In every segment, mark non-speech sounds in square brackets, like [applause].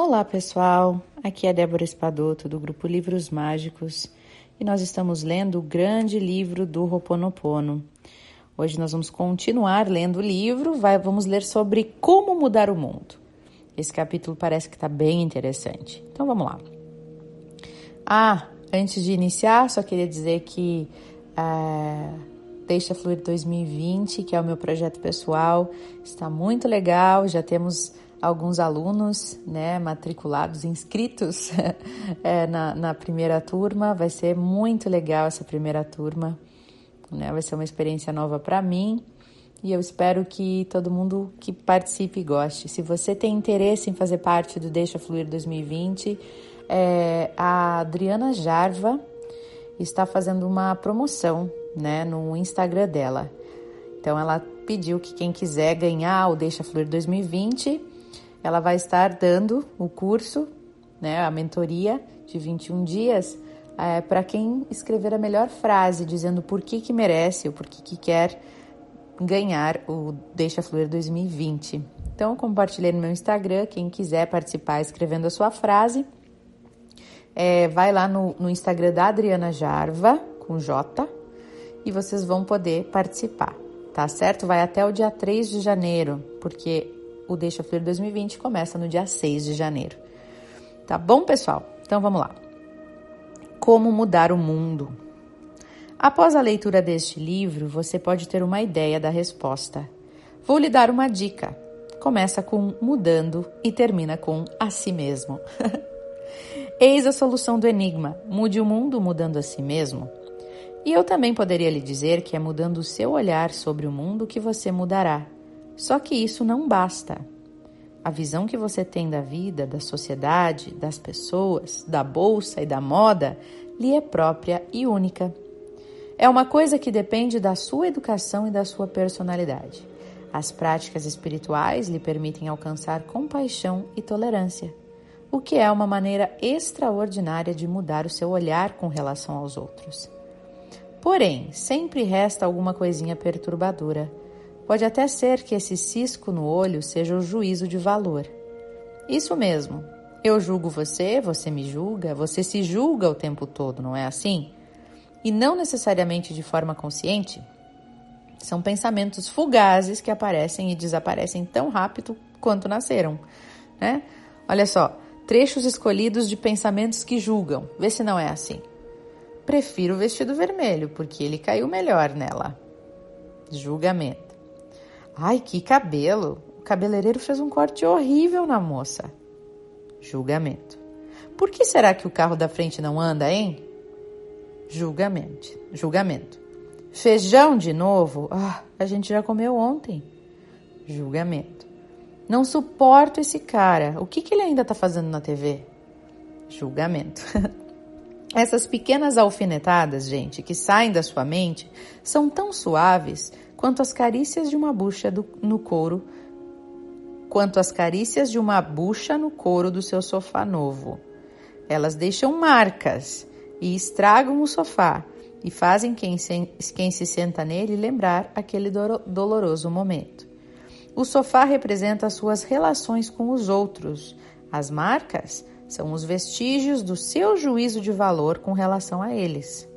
Olá, pessoal. Aqui é Débora Espadoto do grupo Livros Mágicos e nós estamos lendo o grande livro do Roponopono. Hoje nós vamos continuar lendo o livro, vai, vamos ler sobre como mudar o mundo. Esse capítulo parece que está bem interessante. Então vamos lá. Ah, antes de iniciar, só queria dizer que é, Deixa Fluir 2020, que é o meu projeto pessoal, está muito legal. Já temos alguns alunos né, matriculados, inscritos [laughs] é, na, na, primeira turma. Vai ser muito legal essa primeira turma. Né? Vai ser uma experiência nova para mim e eu espero que todo mundo que participe goste. Se você tem interesse em fazer parte do Deixa Fluir 2020, é, a Adriana Jarva está fazendo uma promoção né, no Instagram dela. Então ela pediu que quem quiser ganhar o Deixa Fluir 2020 ela vai estar dando o curso, né, a mentoria de 21 dias, é, para quem escrever a melhor frase, dizendo por que, que merece ou por que, que quer ganhar o Deixa Fluir 2020. Então, compartilhei no meu Instagram, quem quiser participar escrevendo a sua frase, é, vai lá no, no Instagram da Adriana Jarva, com J, e vocês vão poder participar, tá certo? Vai até o dia 3 de janeiro, porque o Deixa Fluir 2020 começa no dia 6 de janeiro. Tá bom, pessoal? Então vamos lá. Como mudar o mundo? Após a leitura deste livro, você pode ter uma ideia da resposta. Vou lhe dar uma dica. Começa com mudando e termina com a si mesmo. [laughs] Eis a solução do enigma: mude o mundo mudando a si mesmo. E eu também poderia lhe dizer que é mudando o seu olhar sobre o mundo que você mudará. Só que isso não basta. A visão que você tem da vida, da sociedade, das pessoas, da bolsa e da moda lhe é própria e única. É uma coisa que depende da sua educação e da sua personalidade. As práticas espirituais lhe permitem alcançar compaixão e tolerância, o que é uma maneira extraordinária de mudar o seu olhar com relação aos outros. Porém, sempre resta alguma coisinha perturbadora Pode até ser que esse cisco no olho seja o juízo de valor. Isso mesmo. Eu julgo você, você me julga, você se julga o tempo todo, não é assim? E não necessariamente de forma consciente. São pensamentos fugazes que aparecem e desaparecem tão rápido quanto nasceram, né? Olha só, trechos escolhidos de pensamentos que julgam. Vê se não é assim. Prefiro o vestido vermelho porque ele caiu melhor nela. Julgamento. Ai, que cabelo! O cabeleireiro fez um corte horrível na moça. Julgamento. Por que será que o carro da frente não anda, hein? Julgamento. Julgamento. Feijão de novo? Ah, a gente já comeu ontem. Julgamento. Não suporto esse cara. O que, que ele ainda está fazendo na TV? Julgamento. [laughs] Essas pequenas alfinetadas, gente, que saem da sua mente, são tão suaves quanto as carícias de uma bucha do, no couro, quanto as carícias de uma bucha no couro do seu sofá novo. Elas deixam marcas e estragam o sofá e fazem quem se, quem se senta nele lembrar aquele do, doloroso momento. O sofá representa as suas relações com os outros. As marcas são os vestígios do seu juízo de valor com relação a eles.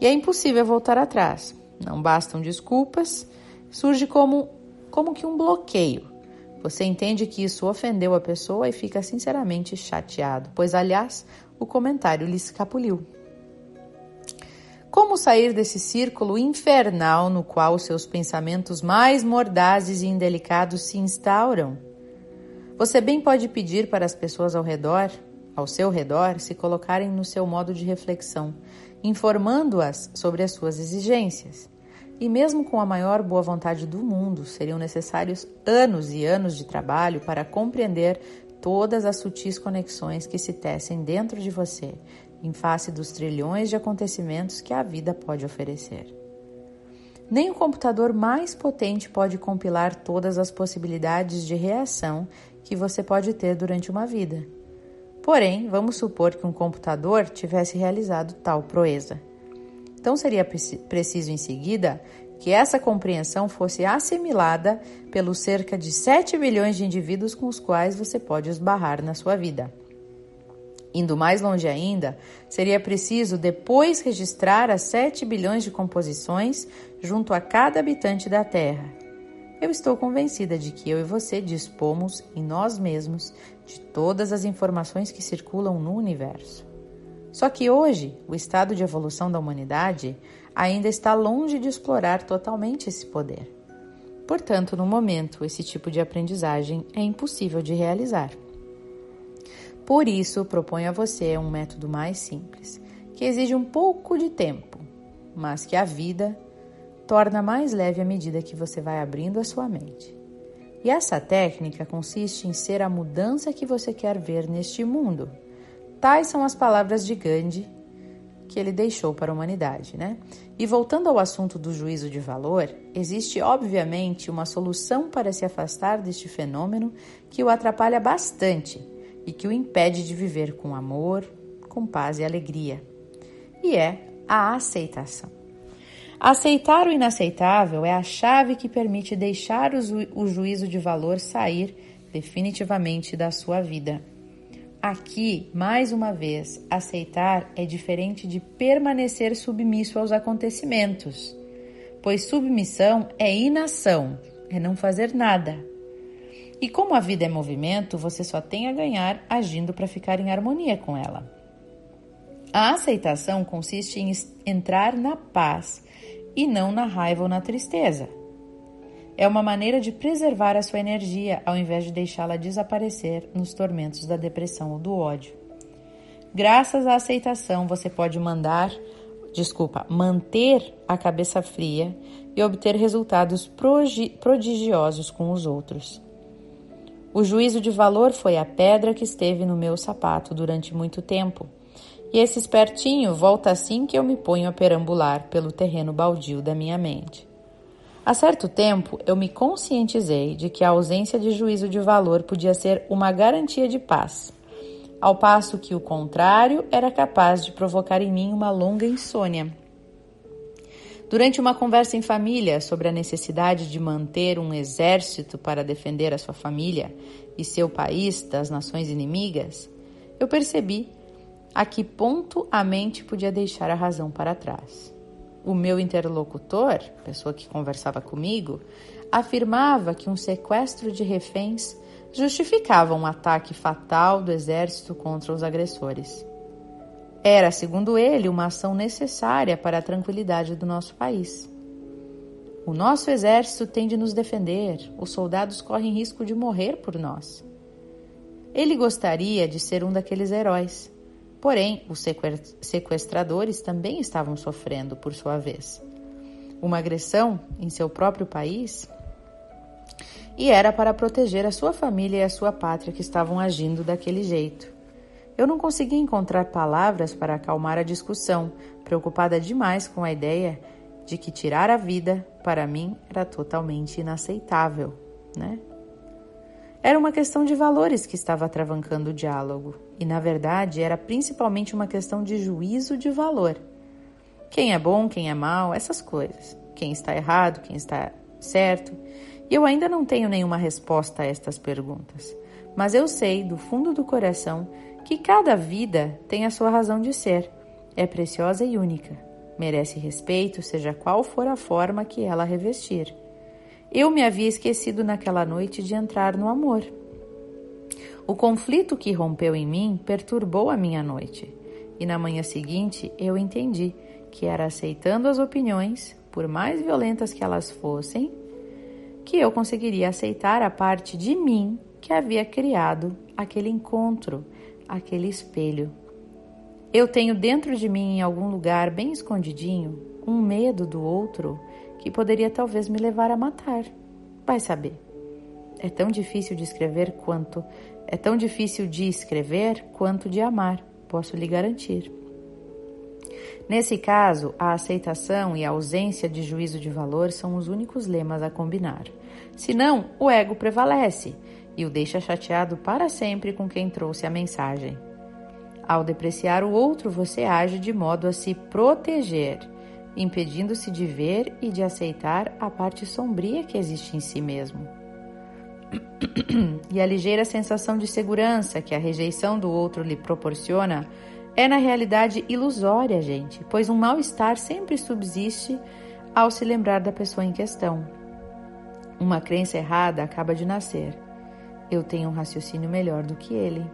E é impossível voltar atrás. Não bastam desculpas, surge como, como que um bloqueio. Você entende que isso ofendeu a pessoa e fica sinceramente chateado, pois, aliás, o comentário lhe escapuliu. Como sair desse círculo infernal no qual seus pensamentos mais mordazes e indelicados se instauram? Você bem pode pedir para as pessoas ao redor, ao seu redor, se colocarem no seu modo de reflexão, informando-as sobre as suas exigências. E mesmo com a maior boa vontade do mundo, seriam necessários anos e anos de trabalho para compreender todas as sutis conexões que se tecem dentro de você, em face dos trilhões de acontecimentos que a vida pode oferecer. Nem o computador mais potente pode compilar todas as possibilidades de reação que você pode ter durante uma vida. Porém, vamos supor que um computador tivesse realizado tal proeza. Então seria preciso em seguida que essa compreensão fosse assimilada pelos cerca de 7 bilhões de indivíduos com os quais você pode esbarrar na sua vida. Indo mais longe ainda, seria preciso depois registrar as 7 bilhões de composições junto a cada habitante da Terra. Eu estou convencida de que eu e você dispomos em nós mesmos de todas as informações que circulam no universo. Só que hoje, o estado de evolução da humanidade ainda está longe de explorar totalmente esse poder. Portanto, no momento, esse tipo de aprendizagem é impossível de realizar. Por isso, proponho a você um método mais simples, que exige um pouco de tempo, mas que a vida torna mais leve à medida que você vai abrindo a sua mente. E essa técnica consiste em ser a mudança que você quer ver neste mundo. Tais são as palavras de Gandhi que ele deixou para a humanidade, né? E voltando ao assunto do juízo de valor, existe obviamente uma solução para se afastar deste fenômeno que o atrapalha bastante e que o impede de viver com amor, com paz e alegria. E é a aceitação. Aceitar o inaceitável é a chave que permite deixar o, ju o juízo de valor sair definitivamente da sua vida. Aqui, mais uma vez, aceitar é diferente de permanecer submisso aos acontecimentos, pois submissão é inação, é não fazer nada. E como a vida é movimento, você só tem a ganhar agindo para ficar em harmonia com ela. A aceitação consiste em entrar na paz e não na raiva ou na tristeza. É uma maneira de preservar a sua energia ao invés de deixá-la desaparecer nos tormentos da depressão ou do ódio. Graças à aceitação, você pode mandar, desculpa, manter a cabeça fria e obter resultados prodigiosos com os outros. O juízo de valor foi a pedra que esteve no meu sapato durante muito tempo. E esse espertinho volta assim que eu me ponho a perambular pelo terreno baldio da minha mente. Há certo tempo, eu me conscientizei de que a ausência de juízo de valor podia ser uma garantia de paz, ao passo que o contrário era capaz de provocar em mim uma longa insônia. Durante uma conversa em família sobre a necessidade de manter um exército para defender a sua família e seu país das nações inimigas, eu percebi a que ponto a mente podia deixar a razão para trás o meu interlocutor, pessoa que conversava comigo, afirmava que um sequestro de reféns justificava um ataque fatal do exército contra os agressores. Era, segundo ele, uma ação necessária para a tranquilidade do nosso país. O nosso exército tem de nos defender, os soldados correm risco de morrer por nós. Ele gostaria de ser um daqueles heróis, Porém, os sequestradores também estavam sofrendo por sua vez. Uma agressão em seu próprio país e era para proteger a sua família e a sua pátria que estavam agindo daquele jeito. Eu não conseguia encontrar palavras para acalmar a discussão, preocupada demais com a ideia de que tirar a vida, para mim, era totalmente inaceitável, né? Era uma questão de valores que estava travancando o diálogo, e na verdade era principalmente uma questão de juízo de valor. Quem é bom, quem é mal, essas coisas. Quem está errado, quem está certo. E eu ainda não tenho nenhuma resposta a estas perguntas, mas eu sei do fundo do coração que cada vida tem a sua razão de ser, é preciosa e única, merece respeito, seja qual for a forma que ela revestir. Eu me havia esquecido naquela noite de entrar no amor. O conflito que rompeu em mim perturbou a minha noite, e na manhã seguinte eu entendi que era aceitando as opiniões, por mais violentas que elas fossem, que eu conseguiria aceitar a parte de mim que havia criado aquele encontro, aquele espelho. Eu tenho dentro de mim, em algum lugar bem escondidinho, um medo do outro que poderia talvez me levar a matar. Vai saber. É tão difícil de escrever quanto é tão difícil de escrever quanto de amar, posso lhe garantir. Nesse caso, a aceitação e a ausência de juízo de valor são os únicos lemas a combinar. Senão, o ego prevalece e o deixa chateado para sempre com quem trouxe a mensagem. Ao depreciar o outro, você age de modo a se proteger impedindo-se de ver e de aceitar a parte sombria que existe em si mesmo. [clears throat] e a ligeira sensação de segurança que a rejeição do outro lhe proporciona é na realidade ilusória, gente, pois um mal-estar sempre subsiste ao se lembrar da pessoa em questão. Uma crença errada acaba de nascer. Eu tenho um raciocínio melhor do que ele.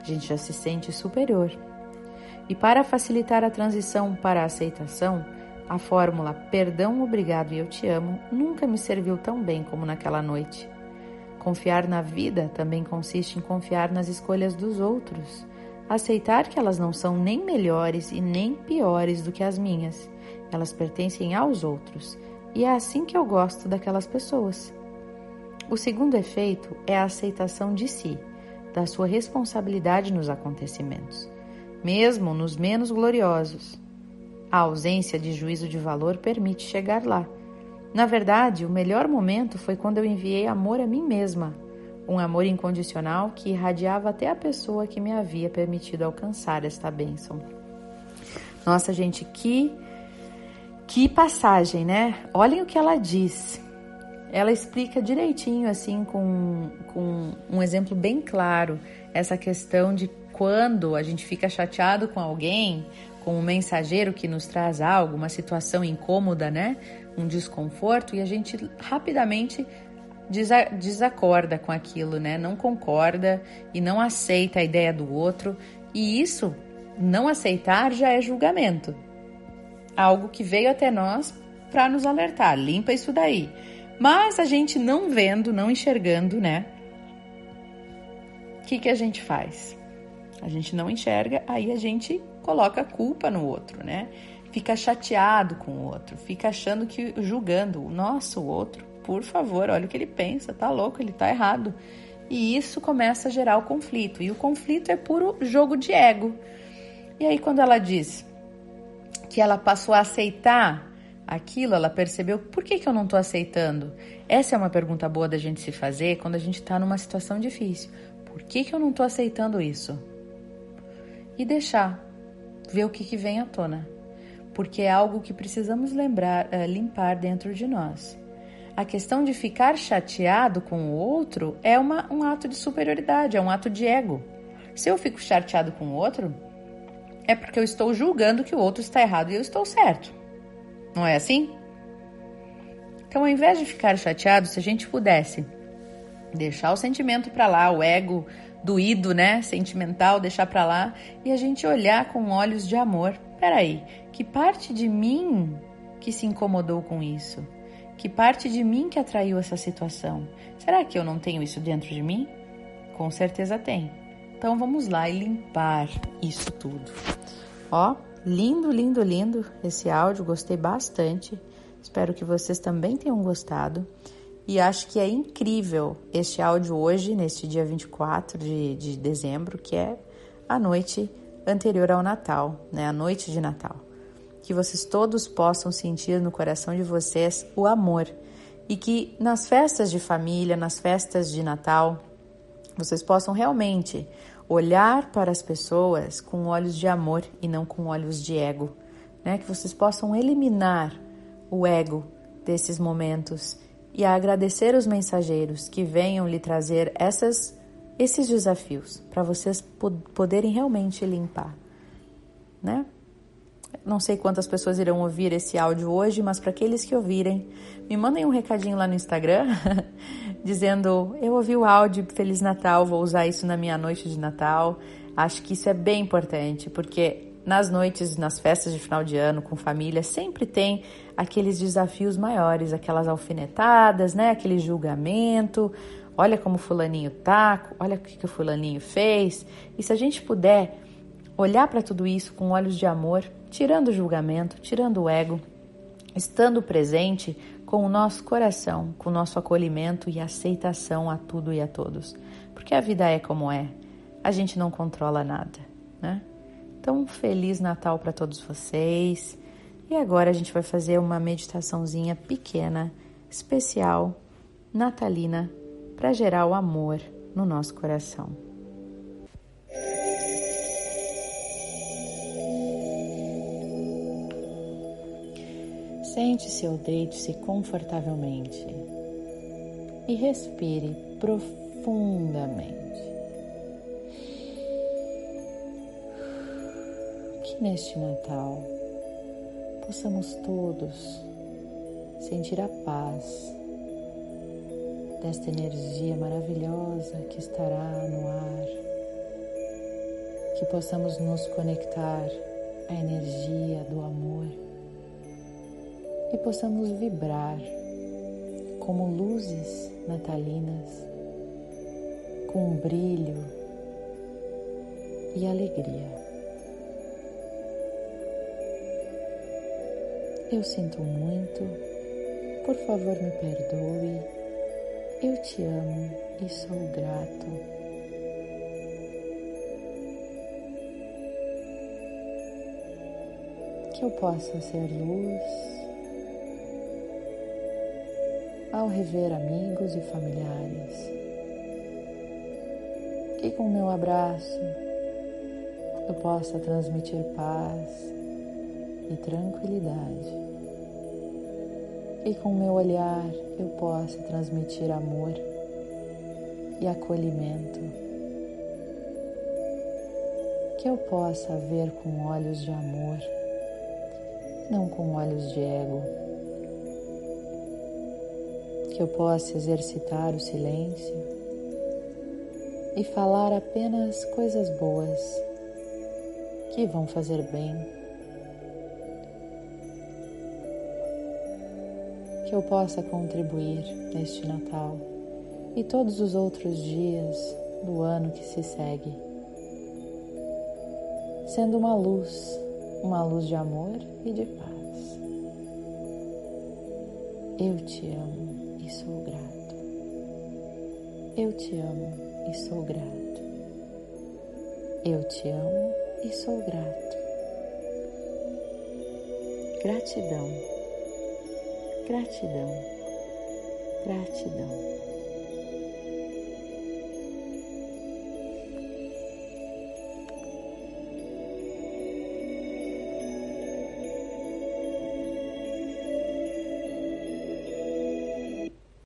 A gente já se sente superior. E para facilitar a transição para a aceitação, a fórmula perdão, obrigado e eu te amo nunca me serviu tão bem como naquela noite. Confiar na vida também consiste em confiar nas escolhas dos outros, aceitar que elas não são nem melhores e nem piores do que as minhas. Elas pertencem aos outros, e é assim que eu gosto daquelas pessoas. O segundo efeito é a aceitação de si, da sua responsabilidade nos acontecimentos, mesmo nos menos gloriosos. A ausência de juízo de valor permite chegar lá. Na verdade, o melhor momento foi quando eu enviei amor a mim mesma, um amor incondicional que irradiava até a pessoa que me havia permitido alcançar esta bênção. Nossa, gente, que que passagem, né? Olhem o que ela diz. Ela explica direitinho, assim, com, com um exemplo bem claro, essa questão de quando a gente fica chateado com alguém, com um mensageiro que nos traz algo, uma situação incômoda, né? Um desconforto, e a gente rapidamente desacorda com aquilo, né? Não concorda e não aceita a ideia do outro, e isso, não aceitar, já é julgamento algo que veio até nós para nos alertar, limpa isso daí. Mas a gente não vendo, não enxergando, né? O que, que a gente faz? A gente não enxerga, aí a gente coloca a culpa no outro, né? Fica chateado com o outro, fica achando que, julgando, o outro, por favor, olha o que ele pensa, tá louco, ele tá errado. E isso começa a gerar o conflito. E o conflito é puro jogo de ego. E aí, quando ela diz, que ela passou a aceitar aquilo, ela percebeu por que, que eu não estou aceitando? Essa é uma pergunta boa da gente se fazer quando a gente está numa situação difícil. Por que, que eu não estou aceitando isso? E deixar, ver o que, que vem à tona. Porque é algo que precisamos lembrar, uh, limpar dentro de nós. A questão de ficar chateado com o outro é uma, um ato de superioridade, é um ato de ego. Se eu fico chateado com o outro, é porque eu estou julgando que o outro está errado e eu estou certo. Não é assim? Então, ao invés de ficar chateado, se a gente pudesse deixar o sentimento para lá, o ego doído, né, sentimental, deixar para lá e a gente olhar com olhos de amor. Peraí, que parte de mim que se incomodou com isso? Que parte de mim que atraiu essa situação? Será que eu não tenho isso dentro de mim? Com certeza tem. Então vamos lá e limpar isso tudo. Ó, lindo, lindo, lindo esse áudio, gostei bastante. Espero que vocês também tenham gostado. E acho que é incrível este áudio hoje, neste dia 24 de, de dezembro, que é a noite anterior ao Natal, né? A noite de Natal. Que vocês todos possam sentir no coração de vocês o amor. E que nas festas de família, nas festas de Natal, vocês possam realmente olhar para as pessoas com olhos de amor e não com olhos de ego, né? Que vocês possam eliminar o ego desses momentos e agradecer os mensageiros que venham lhe trazer essas esses desafios para vocês poderem realmente limpar, né? Não sei quantas pessoas irão ouvir esse áudio hoje, mas para aqueles que ouvirem, me mandem um recadinho lá no Instagram [laughs] dizendo: Eu ouvi o áudio, Feliz Natal, vou usar isso na minha noite de Natal. Acho que isso é bem importante, porque nas noites, nas festas de final de ano com família, sempre tem aqueles desafios maiores, aquelas alfinetadas, né? Aquele julgamento. Olha como fulaninho tá, olha o que, que o fulaninho fez. E se a gente puder olhar para tudo isso com olhos de amor, tirando o julgamento, tirando o ego, estando presente com o nosso coração, com o nosso acolhimento e aceitação a tudo e a todos. Porque a vida é como é, a gente não controla nada, né? Então, feliz Natal para todos vocês. E agora a gente vai fazer uma meditaçãozinha pequena, especial, natalina, para gerar o amor no nosso coração. Sente-se ou deite-se confortavelmente e respire profundamente. Neste Natal possamos todos sentir a paz desta energia maravilhosa que estará no ar, que possamos nos conectar à energia do amor e possamos vibrar como luzes natalinas com brilho e alegria. Eu sinto muito, por favor me perdoe, eu te amo e sou grato. Que eu possa ser luz ao rever amigos e familiares. Que com meu abraço eu possa transmitir paz e tranquilidade. E com meu olhar eu possa transmitir amor e acolhimento. Que eu possa ver com olhos de amor, não com olhos de ego. Que eu possa exercitar o silêncio e falar apenas coisas boas que vão fazer bem que eu possa contribuir neste Natal e todos os outros dias do ano que se segue, sendo uma luz, uma luz de amor e de paz. Eu te amo e sou grato. Eu te amo e sou grato. Eu te amo e sou grato. Gratidão. Gratidão, gratidão.